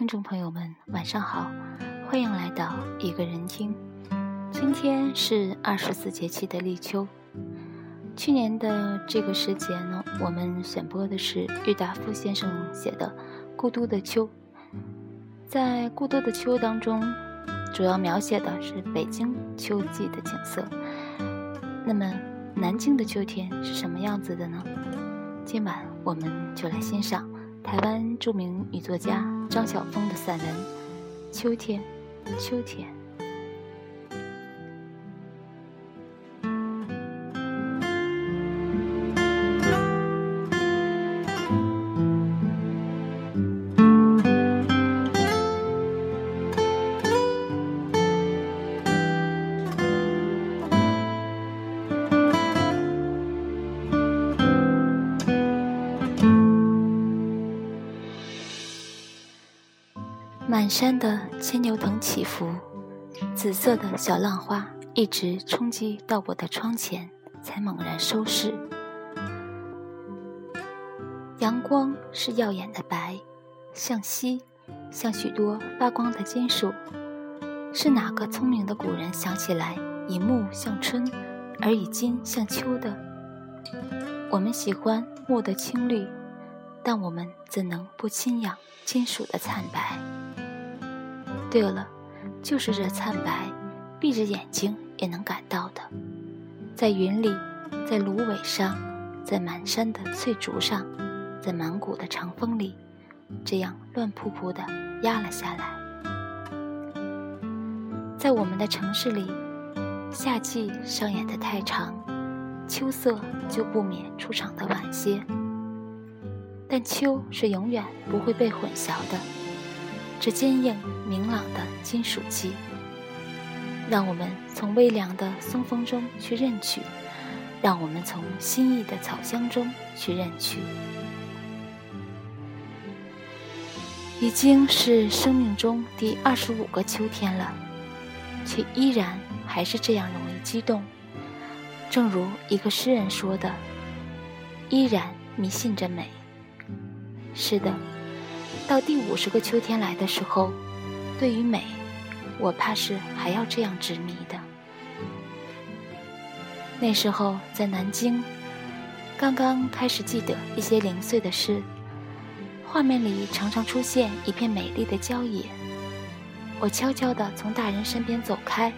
听众朋友们，晚上好，欢迎来到一个人听。今天是二十四节气的立秋。去年的这个时节呢，我们选播的是郁达夫先生写的《故都的秋》。在《故都的秋》当中，主要描写的是北京秋季的景色。那么，南京的秋天是什么样子的呢？今晚我们就来欣赏。台湾著名女作家张晓峰的散文《秋天，秋天》。满山的牵牛藤起伏，紫色的小浪花一直冲击到我的窗前，才猛然收拾。阳光是耀眼的白，像锡，像许多发光的金属。是哪个聪明的古人想起来以木像春，而以金像秋的？我们喜欢木的青绿，但我们怎能不亲仰金属的惨白？对了，就是这惨白，闭着眼睛也能感到的。在云里，在芦苇上，在满山的翠竹上，在满谷的长风里，这样乱扑扑的压了下来。在我们的城市里，夏季上演的太长，秋色就不免出场的晚些。但秋是永远不会被混淆的。这坚硬明朗的金属肌，让我们从微凉的松风中去认取，让我们从新意的草香中去认取。已经是生命中第二十五个秋天了，却依然还是这样容易激动。正如一个诗人说的：“依然迷信着美。”是的。到第五十个秋天来的时候，对于美，我怕是还要这样执迷的。那时候在南京，刚刚开始记得一些零碎的事，画面里常常出现一片美丽的郊野。我悄悄地从大人身边走开，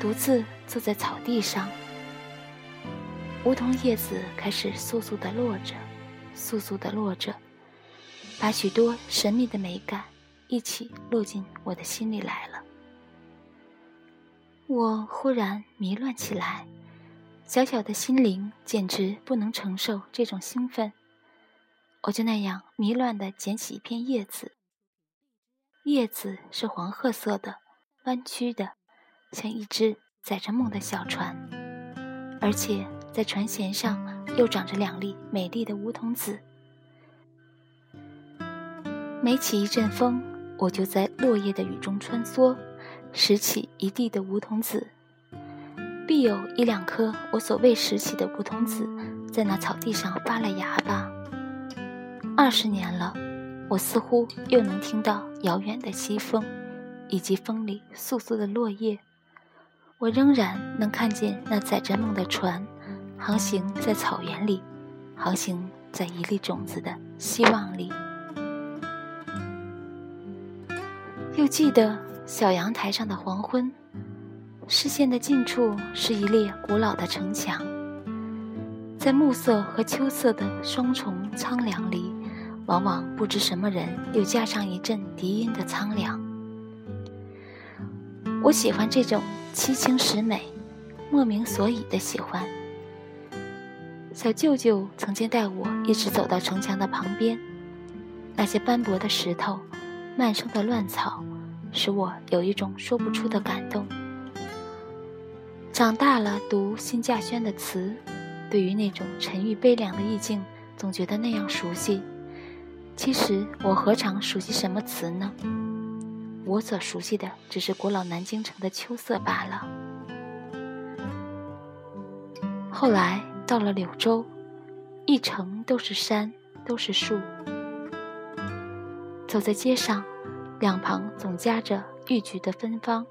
独自坐在草地上，梧桐叶子开始簌簌地落着，簌簌地落着。把许多神秘的美感一起落进我的心里来了。我忽然迷乱起来，小小的心灵简直不能承受这种兴奋。我就那样迷乱地捡起一片叶子，叶子是黄褐色的，弯曲的，像一只载着梦的小船，而且在船舷上又长着两粒美丽的梧桐籽。每起一阵风，我就在落叶的雨中穿梭，拾起一地的梧桐籽，必有一两颗我所未拾起的梧桐籽，在那草地上发了芽吧。二十年了，我似乎又能听到遥远的西风，以及风里簌簌的落叶。我仍然能看见那载着梦的船，航行在草原里，航行在一粒种子的希望里。又记得小阳台上的黄昏，视线的近处是一列古老的城墙，在暮色和秋色的双重苍凉里，往往不知什么人又加上一阵笛音的苍凉。我喜欢这种凄清实美、莫名所以的喜欢。小舅舅曾经带我一直走到城墙的旁边，那些斑驳的石头。漫生的乱草，使我有一种说不出的感动。长大了，读辛稼轩的词，对于那种沉郁悲凉的意境，总觉得那样熟悉。其实我何尝熟悉什么词呢？我所熟悉的，只是古老南京城的秋色罢了。后来到了柳州，一城都是山，都是树。走在街上，两旁总夹着玉菊的芬芳。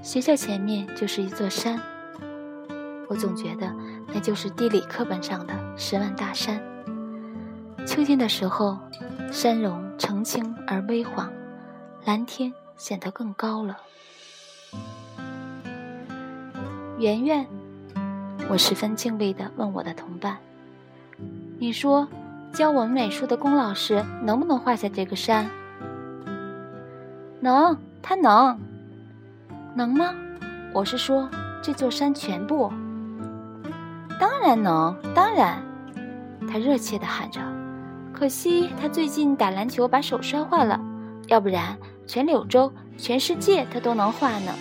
学校前面就是一座山，我总觉得那就是地理课本上的十万大山。秋天的时候，山容澄清而微黄，蓝天显得更高了。圆圆，我十分敬畏地问我的同伴：“你说，教我们美术的龚老师能不能画下这个山？”“能，他能。”“能吗？”“我是说这座山全部。”“当然能，当然。”他热切地喊着。可惜他最近打篮球把手摔坏了，要不然全柳州、全世界他都能画呢。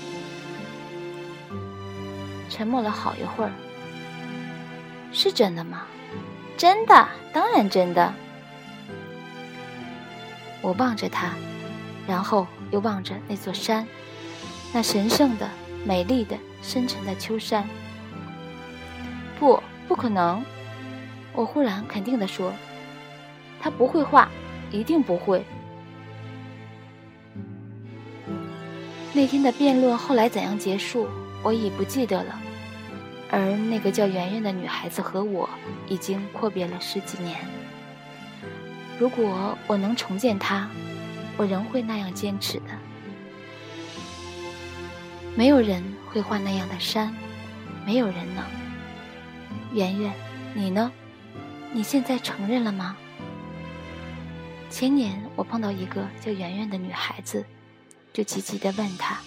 沉默了好一会儿，是真的吗？真的，当然真的。我望着他，然后又望着那座山，那神圣的、美丽的、深沉的秋山。不，不可能！我忽然肯定地说。他不会画，一定不会。那天的辩论后来怎样结束，我已不记得了。而那个叫圆圆的女孩子和我已经阔别了十几年。如果我能重见她，我仍会那样坚持的。没有人会画那样的山，没有人能。圆圆，你呢？你现在承认了吗？前年我碰到一个叫圆圆的女孩子，就急急地问她，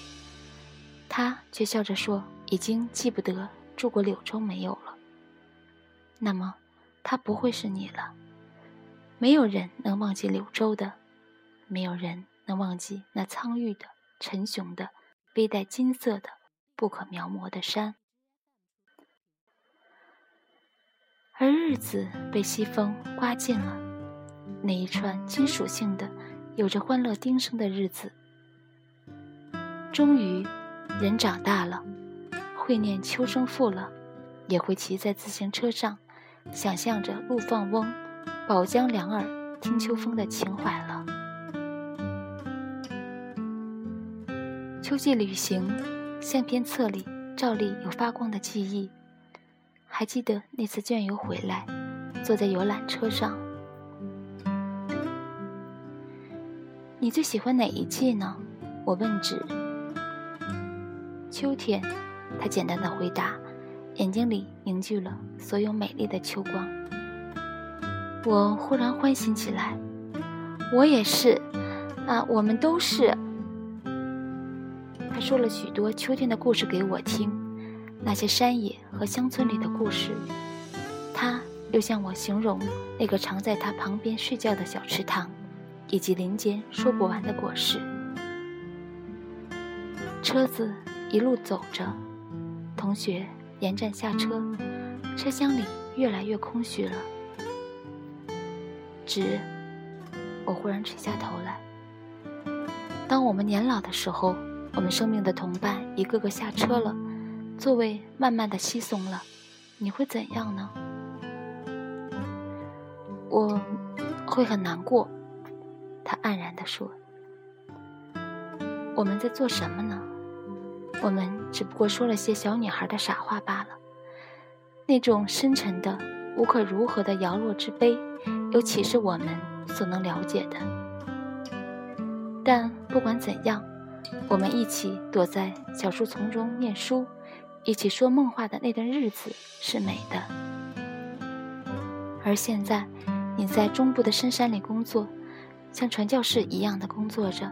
她却笑着说：“已经记不得住过柳州没有了。”那么，他不会是你了。没有人能忘记柳州的，没有人能忘记那苍郁的、沉雄的、背带金色的、不可描摹的山。而日子被西风刮尽了。那一串金属性的、有着欢乐叮声的日子，终于，人长大了，会念秋声赋了，也会骑在自行车上，想象着陆放翁、宝江两耳听秋风的情怀了。秋季旅行，相片册里照例有发光的记忆。还记得那次卷游回来，坐在游览车上。你最喜欢哪一季呢？我问纸。秋天，他简单的回答，眼睛里凝聚了所有美丽的秋光。我忽然欢喜起来，我也是，啊，我们都是。他说了许多秋天的故事给我听，那些山野和乡村里的故事。他又向我形容那个常在他旁边睡觉的小池塘。以及林间说不完的果实。车子一路走着，同学沿站下车，车厢里越来越空虚了。直，我忽然垂下头来。当我们年老的时候，我们生命的同伴一个个下车了，座位慢慢的稀松了，你会怎样呢？我会很难过。他黯然地说：“我们在做什么呢？我们只不过说了些小女孩的傻话罢了。那种深沉的、无可如何的摇落之悲，又岂是我们所能了解的？但不管怎样，我们一起躲在小树丛中念书，一起说梦话的那段日子是美的。而现在，你在中部的深山里工作。”像传教士一样的工作着，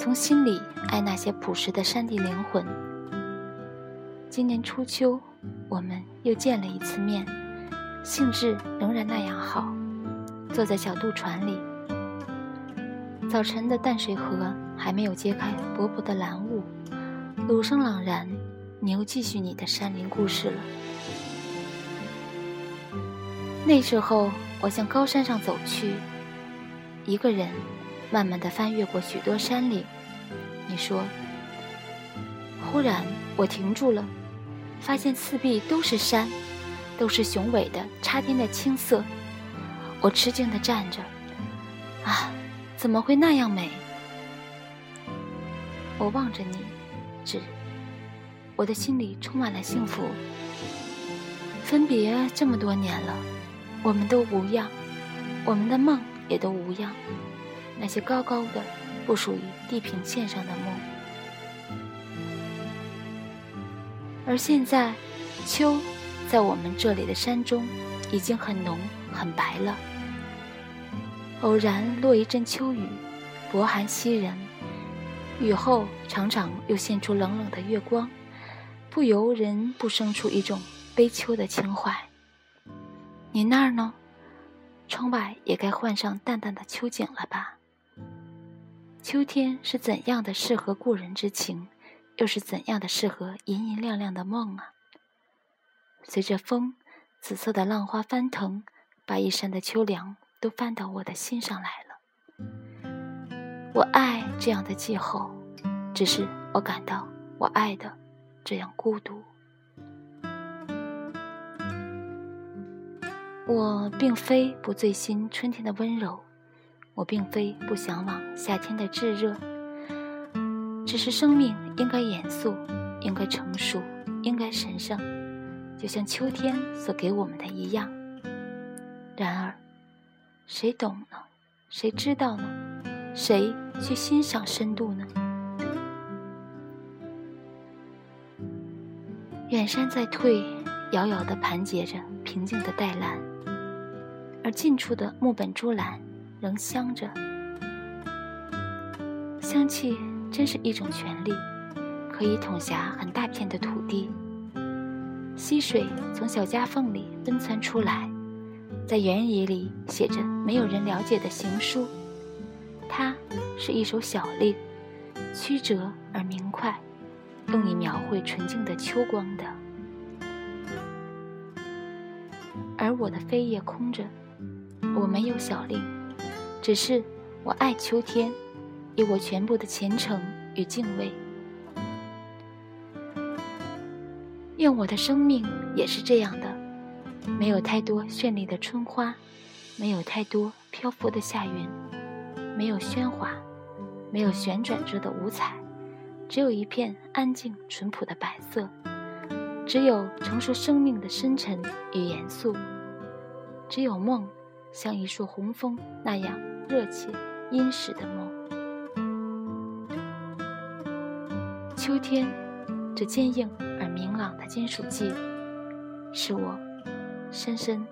从心里爱那些朴实的山地灵魂。今年初秋，我们又见了一次面，兴致仍然那样好。坐在小渡船里，早晨的淡水河还没有揭开薄薄的蓝雾，鲁声朗然，你又继续你的山林故事了。那时候，我向高山上走去。一个人，慢慢的翻越过许多山岭。你说，忽然我停住了，发现四壁都是山，都是雄伟的、插天的青色。我吃惊的站着，啊，怎么会那样美？我望着你，只，我的心里充满了幸福。分别这么多年了，我们都无恙，我们的梦也都无恙。那些高高的、不属于地平线上的梦，而现在，秋，在我们这里的山中，已经很浓、很白了。偶然落一阵秋雨，薄寒袭人，雨后常常又现出冷冷的月光，不由人不生出一种。悲秋的情怀，你那儿呢？窗外也该换上淡淡的秋景了吧？秋天是怎样的适合故人之情，又是怎样的适合银银亮亮的梦啊？随着风，紫色的浪花翻腾，把一山的秋凉都翻到我的心上来了。我爱这样的气候，只是我感到我爱的这样孤独。我并非不醉心春天的温柔，我并非不向往夏天的炙热，只是生命应该严肃，应该成熟，应该神圣，就像秋天所给我们的一样。然而，谁懂呢？谁知道呢？谁去欣赏深度呢？远山在退，遥遥地盘结着平静的黛蓝。而近处的木本珠兰仍香着，香气真是一种权利，可以统辖很大片的土地。溪水从小夹缝里奔窜出来，在原野里写着没有人了解的行书。它是一首小令，曲折而明快，用以描绘纯净的秋光的。而我的扉页空着。我没有小令，只是我爱秋天，以我全部的虔诚与敬畏。愿我的生命也是这样的，没有太多绚丽的春花，没有太多漂浮的夏云，没有喧哗，没有旋转着的五彩，只有一片安静淳朴的白色，只有成熟生命的深沉与严肃，只有梦。像一束红枫那样热切、殷实的梦。秋天，这坚硬明朗的金属剂，是我深深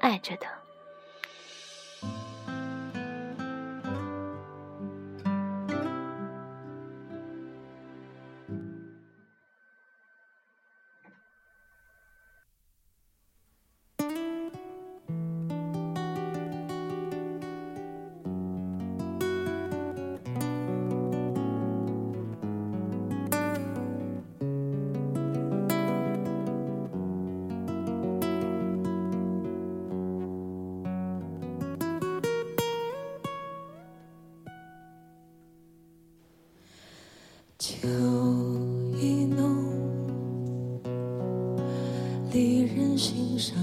爱着的。秋意浓离人心上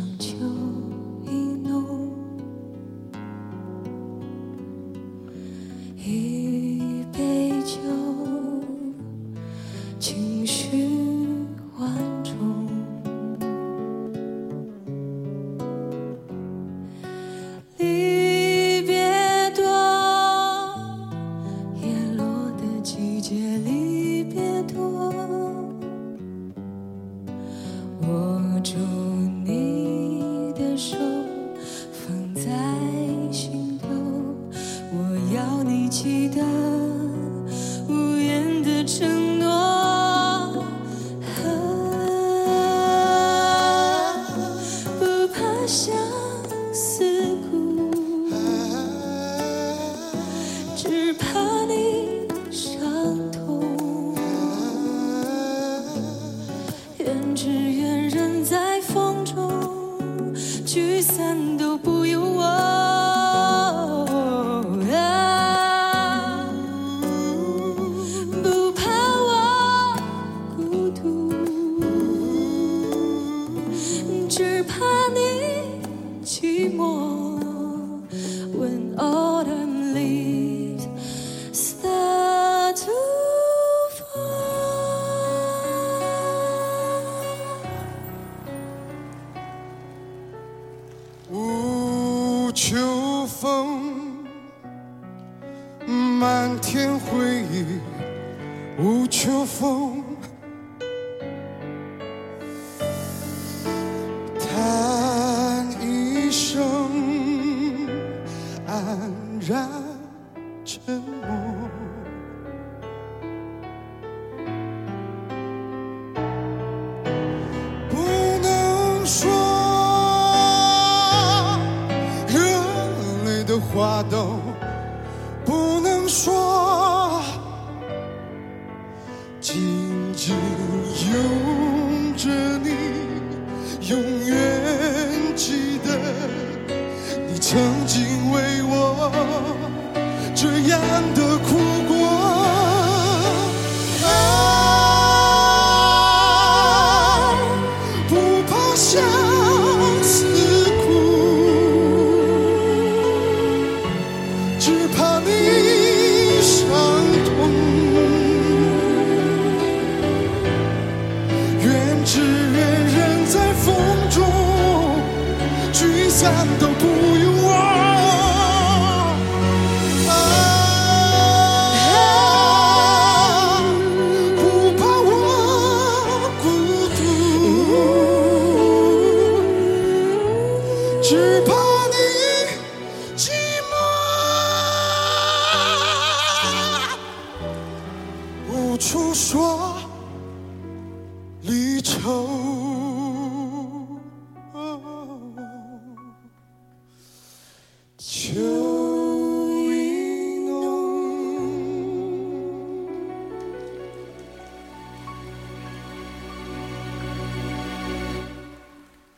沉默不能说热泪的话都